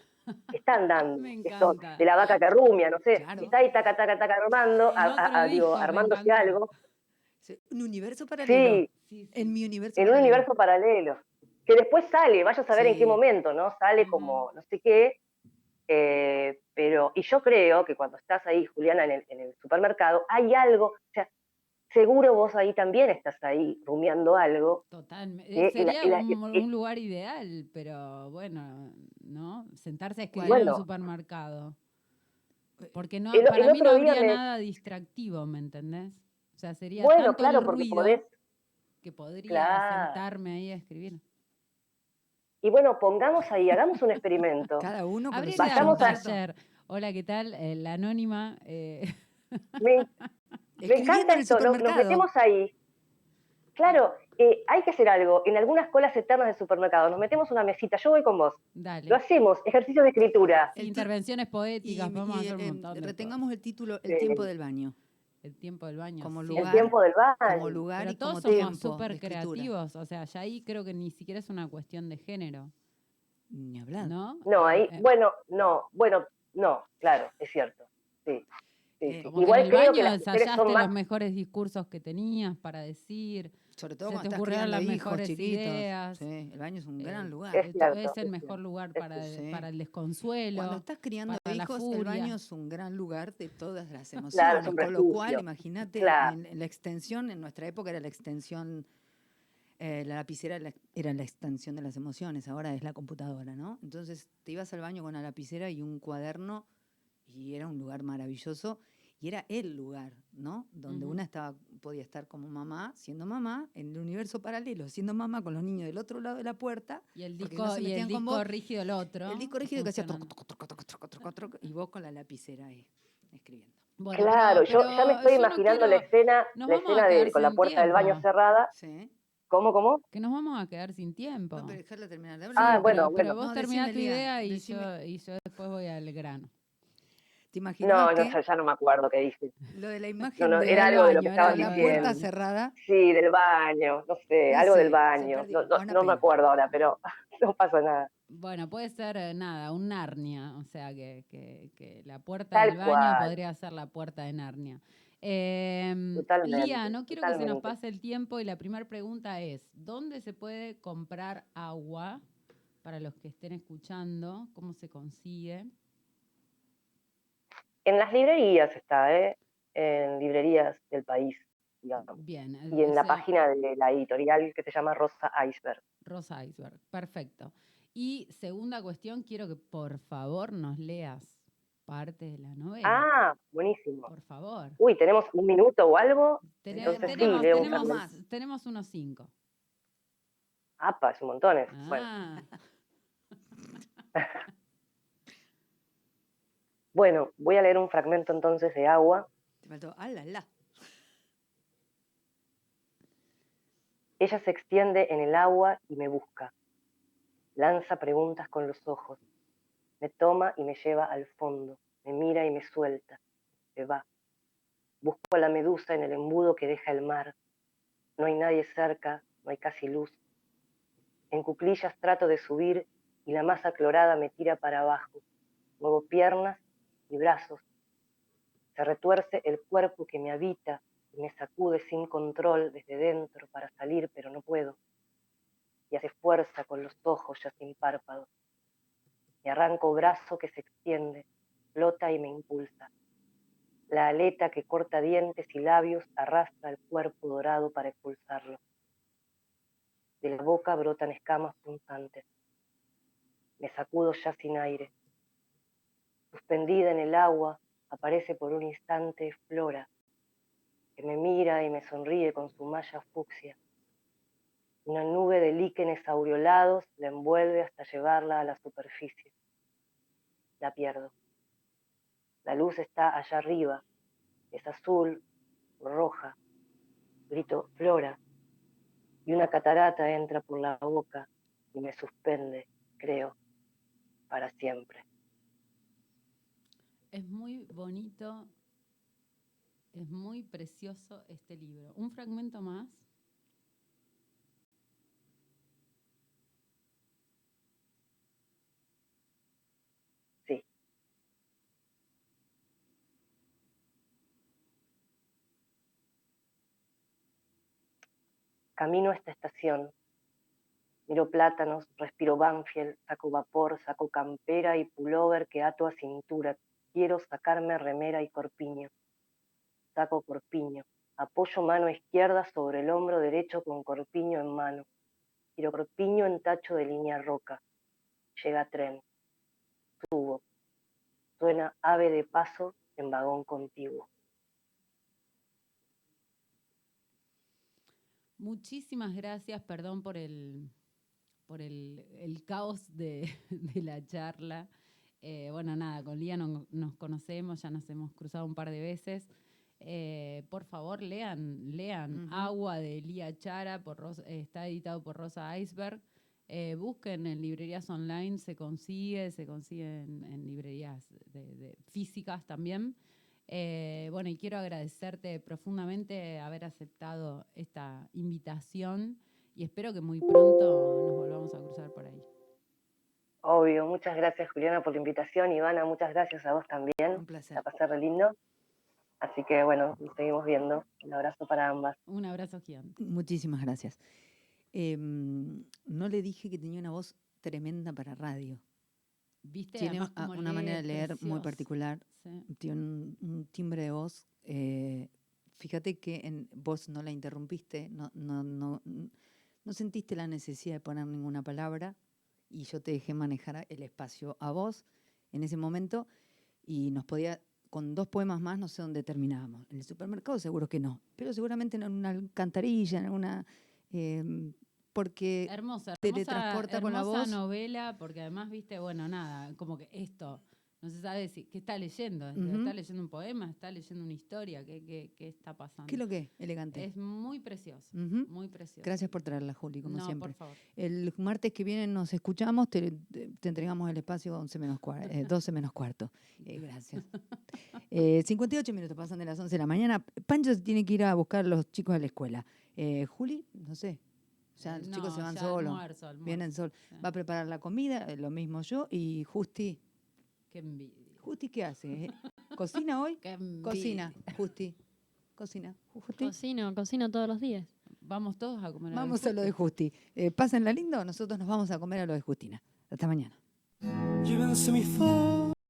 [SPEAKER 9] que está andando,
[SPEAKER 7] Me
[SPEAKER 9] esto de la vaca que rumia, no sé,
[SPEAKER 6] Claro.
[SPEAKER 9] está ahí taca, taca, taca, armando,
[SPEAKER 7] En
[SPEAKER 9] a-
[SPEAKER 7] otro
[SPEAKER 9] a- a- digo, armándose algo,
[SPEAKER 6] Un universo paralelo.
[SPEAKER 9] sí.
[SPEAKER 6] En mi universo
[SPEAKER 9] en un
[SPEAKER 6] paralelo.
[SPEAKER 9] universo paralelo, que después sale, vaya a saber en qué momento, ¿no? Sale como no sé qué, eh, pero, y yo creo que cuando estás ahí, Juliana, en el, en el supermercado, hay algo, o sea, seguro vos ahí también estás ahí rumiando algo,
[SPEAKER 7] Totalmente.
[SPEAKER 9] Eh,
[SPEAKER 7] Sería
[SPEAKER 9] la- la-
[SPEAKER 7] un,
[SPEAKER 9] eh,
[SPEAKER 7] un lugar ideal, pero bueno, ¿no? Sentarse a escribir
[SPEAKER 9] Bueno.
[SPEAKER 7] en un supermercado. Porque no,
[SPEAKER 9] El-
[SPEAKER 7] para
[SPEAKER 9] el
[SPEAKER 7] mí no habría
[SPEAKER 9] me-
[SPEAKER 7] nada distractivo, ¿me entendés? O sea, sería
[SPEAKER 9] Bueno,
[SPEAKER 7] tanto
[SPEAKER 9] claro,
[SPEAKER 7] el ruido
[SPEAKER 9] podés,
[SPEAKER 7] que podría
[SPEAKER 9] Claro.
[SPEAKER 7] sentarme ahí a escribir.
[SPEAKER 9] y bueno, pongamos ahí, hagamos un experimento.
[SPEAKER 6] Cada uno con
[SPEAKER 7] un
[SPEAKER 9] a-
[SPEAKER 7] taller. Hola, ¿qué tal? Eh, la anónima. eh,
[SPEAKER 9] Me, me encanta esto, nos
[SPEAKER 6] supermercado.
[SPEAKER 9] metemos ahí. Claro, eh, hay que hacer algo. En algunas colas eternas de supermercado, nos metemos una mesita, yo voy con vos.
[SPEAKER 7] dale.
[SPEAKER 9] Lo hacemos, ejercicios de escritura.
[SPEAKER 7] Intervenciones
[SPEAKER 6] Y,
[SPEAKER 7] poéticas, vamos a hacer un
[SPEAKER 6] eh,
[SPEAKER 7] montón de cosas.
[SPEAKER 6] retengamos el título El
[SPEAKER 9] Sí.
[SPEAKER 6] tiempo del baño.
[SPEAKER 7] El tiempo del baño.
[SPEAKER 6] como
[SPEAKER 7] sí.
[SPEAKER 9] El
[SPEAKER 6] lugar,
[SPEAKER 9] tiempo del baño.
[SPEAKER 6] Como lugar
[SPEAKER 7] Pero
[SPEAKER 6] y como
[SPEAKER 7] todos somos
[SPEAKER 6] tiempo.
[SPEAKER 7] súper creativos, o sea, ya ahí creo que ni siquiera es una cuestión de género,
[SPEAKER 6] Ni hablar.
[SPEAKER 7] ¿no?
[SPEAKER 9] No, ahí,
[SPEAKER 7] Eh,
[SPEAKER 9] bueno, no, bueno, no, claro, es cierto. Sí. Sí,
[SPEAKER 6] Eh,
[SPEAKER 9] sí. Igual
[SPEAKER 7] en el
[SPEAKER 9] creo
[SPEAKER 7] baño
[SPEAKER 9] que
[SPEAKER 7] ensayaste
[SPEAKER 9] más.
[SPEAKER 7] los mejores discursos que tenías para decir,
[SPEAKER 6] Sobre todo
[SPEAKER 7] Se
[SPEAKER 6] cuando
[SPEAKER 7] te
[SPEAKER 6] estás
[SPEAKER 7] ocurrieron las
[SPEAKER 6] hijos
[SPEAKER 7] mejores
[SPEAKER 6] chiquitos.
[SPEAKER 7] ideas.
[SPEAKER 6] Sí, el baño es un
[SPEAKER 7] Eh,
[SPEAKER 6] gran lugar.
[SPEAKER 9] Es cierto,
[SPEAKER 7] es el
[SPEAKER 9] es
[SPEAKER 7] mejor
[SPEAKER 9] cierto,
[SPEAKER 7] lugar para,
[SPEAKER 6] cierto.
[SPEAKER 7] para el desconsuelo.
[SPEAKER 6] Cuando estás criando
[SPEAKER 7] para la
[SPEAKER 6] hijos, el baño es un gran lugar de todas las emociones.
[SPEAKER 9] Claro,
[SPEAKER 6] con lo cual, imagínate,
[SPEAKER 9] Claro.
[SPEAKER 6] en, en la extensión, en nuestra época era la extensión, eh, la lapicera era la, era la extensión de las emociones, ahora es la computadora, ¿no? Entonces te ibas al baño con la lapicera y un cuaderno y era un lugar maravilloso y era el lugar, ¿no? Donde una estaba, podía estar como mamá, siendo mamá, en el universo paralelo, siendo mamá con los niños del otro lado de la puerta
[SPEAKER 7] y el disco,
[SPEAKER 6] no
[SPEAKER 7] y el disco
[SPEAKER 6] vos.
[SPEAKER 7] rígido el otro.
[SPEAKER 6] El disco rígido que hacía troco, troco, troco, y vos con la lapicera ahí escribiendo.
[SPEAKER 7] Bueno,
[SPEAKER 9] Claro, yo ya me estoy
[SPEAKER 7] no
[SPEAKER 9] imaginando la escena, la escena de con la puerta del baño cerrada.
[SPEAKER 6] Sí.
[SPEAKER 9] ¿Cómo, cómo?
[SPEAKER 7] Que nos vamos a quedar sin tiempo.
[SPEAKER 6] No, pero dejarla terminar de
[SPEAKER 9] Ah, bueno,
[SPEAKER 7] pero, vos
[SPEAKER 6] No,
[SPEAKER 7] terminás tu idea y
[SPEAKER 6] decime.
[SPEAKER 7] yo, y yo después voy al grano.
[SPEAKER 6] ¿Te
[SPEAKER 9] No,
[SPEAKER 6] imaginas
[SPEAKER 9] no,
[SPEAKER 6] que
[SPEAKER 9] ya, ya no me acuerdo qué dije.
[SPEAKER 6] lo de la imagen
[SPEAKER 9] No, no, era algo de lo que estaban
[SPEAKER 6] la
[SPEAKER 9] diciendo.
[SPEAKER 6] puerta cerrada?
[SPEAKER 9] Sí, del baño, no sé, algo del baño. No, no- no me acuerdo ahora, pero no pasa nada.
[SPEAKER 7] Bueno, puede ser eh, nada, un Narnia, o sea que, que- que la puerta
[SPEAKER 9] Tal
[SPEAKER 7] del baño
[SPEAKER 9] cual.
[SPEAKER 7] podría ser la puerta de Narnia. Em, Lía, no quiero que se nos pase el tiempo y la primera pregunta es, ¿dónde se puede comprar agua para los que estén escuchando? ¿Cómo se consigue?
[SPEAKER 9] En las librerías está, ¿eh? En librerías del país, digamos.
[SPEAKER 7] Bien.
[SPEAKER 9] Y en la página de la editorial que se llama Rosa Iceberg.
[SPEAKER 7] Rosa Iceberg, perfecto. Y segunda cuestión, quiero que por favor nos leas parte de la novela.
[SPEAKER 9] Ah, buenísimo.
[SPEAKER 7] Por favor.
[SPEAKER 9] Uy, ¿tenemos un minuto o algo? Entonces
[SPEAKER 7] tenemos, tenemos,
[SPEAKER 6] fragmento.
[SPEAKER 7] tenemos unos cinco.
[SPEAKER 9] Apa, es un montón. eso. Bueno. Bueno, voy a leer un fragmento entonces de Agua.
[SPEAKER 6] Te faltó, ah, la, la.
[SPEAKER 9] Ella se extiende en el agua y me busca. Lanza preguntas con los ojos. Me toma y me lleva al fondo. Me mira y me suelta. Se va. Busco a la medusa en el embudo que deja el mar. No hay nadie cerca, no hay casi luz. En cuclillas trato de subir y la masa clorada me tira para abajo. Muevo piernas y brazos. Se retuerce el cuerpo que me habita y me sacude sin control desde dentro para salir, pero no puedo. Y hace fuerza con los ojos ya sin párpados. Me arranco brazo que se extiende, flota y me impulsa. La aleta que corta dientes y labios arrastra el cuerpo dorado para expulsarlo. De la boca brotan escamas punzantes. Me sacudo ya sin aire. Suspendida en el agua, aparece por un instante Flora, que me mira y me sonríe con su malla fucsia. Una nube de líquenes aureolados la envuelve hasta llevarla a la superficie. La pierdo. La luz está allá arriba, es azul, roja. Grito, Flora. Y una catarata entra por la boca y me suspende, creo, para siempre.
[SPEAKER 7] Es muy bonito, es muy precioso este libro. Un fragmento más.
[SPEAKER 9] Sí. Camino a esta estación. Miro plátanos, respiro Banfield, saco vapor, saco campera y pullover que ato a cintura. Quiero sacarme remera y corpiño. Saco corpiño. Apoyo mano izquierda sobre el hombro derecho con corpiño en mano. Tiro corpiño en tacho de línea roca. Llega tren. Subo. Suena ave de paso en vagón contiguo.
[SPEAKER 7] Muchísimas gracias, perdón por el, por el, el caos de, de la charla. Eh, bueno, nada, con Lía no- nos conocemos, ya nos hemos cruzado un par de veces. Eh, por favor, lean, lean. Agua de Lía Chara, por Rosa- eh, está editado por Rosa Iceberg. Eh, busquen en librerías online, se consigue, se consigue en, en librerías de- de físicas también. Bueno, y quiero agradecerte profundamente haber aceptado esta invitación y espero que muy pronto nos volvamos a cruzar por ahí.
[SPEAKER 9] Obvio, muchas gracias Juliana por la invitación. Ivana, muchas gracias a vos también.
[SPEAKER 6] Un placer.
[SPEAKER 9] La pasé re lindo. Así que bueno, nos seguimos viendo. Un abrazo para ambas.
[SPEAKER 7] Un abrazo gigante.
[SPEAKER 6] Muchísimas gracias. Em, no le dije que tenía una voz tremenda para radio.
[SPEAKER 7] ¿Viste?
[SPEAKER 6] Tiene
[SPEAKER 7] Además,
[SPEAKER 6] a-
[SPEAKER 7] cómo
[SPEAKER 6] una manera de leer muy particular.
[SPEAKER 7] Sí.
[SPEAKER 6] Tiene un, un timbre de voz. eh, fíjate que en, vos no la interrumpiste, no, no, no, n- no sentiste la necesidad de poner ninguna palabra y yo te dejé manejar el espacio a vos en ese momento y nos podía, con dos poemas más, no sé dónde terminábamos. En el supermercado seguro que no, pero seguramente en una alcantarilla, en alguna... em, porque
[SPEAKER 7] Hermosa, hermosa,
[SPEAKER 6] teletransporta con la voz.
[SPEAKER 7] novela, porque además, viste, bueno, nada, como que esto, no se sabe si, qué está leyendo, está leyendo un poema, está leyendo una historia, qué, qué, qué está pasando.
[SPEAKER 6] ¿qué es lo que es? Elegante.
[SPEAKER 7] Es muy precioso, muy precioso.
[SPEAKER 6] Gracias por traerla, Juli, como
[SPEAKER 7] no,
[SPEAKER 6] siempre.
[SPEAKER 7] por favor.
[SPEAKER 6] El martes que viene nos escuchamos, te, entregamos el espacio 11 menos eh, 12 menos cuarto. Eh, gracias. Eh, 58 minutos pasan de las 11 de la mañana. Pancho tiene que ir a buscar a los chicos de la escuela. Eh, Juli, no sé. Ya
[SPEAKER 7] Eh,
[SPEAKER 6] los chicos se van solos. Vienen solos.
[SPEAKER 7] sí.
[SPEAKER 6] Va a preparar la comida, eh, lo mismo yo. Y Justi,
[SPEAKER 7] Qué envidia.
[SPEAKER 6] Justi, ¿qué hace? ¿Cocina hoy?
[SPEAKER 7] qué envidia.
[SPEAKER 6] Cocina, Justi. Cocina. Justi.
[SPEAKER 1] Cocino, cocino todos los días.
[SPEAKER 7] Vamos todos a comer
[SPEAKER 6] Vamos a lo de Justi. Eh, pásenla lindo, nosotros nos vamos a comer a lo de Justina. Hasta mañana.
[SPEAKER 5] Llévense mi foto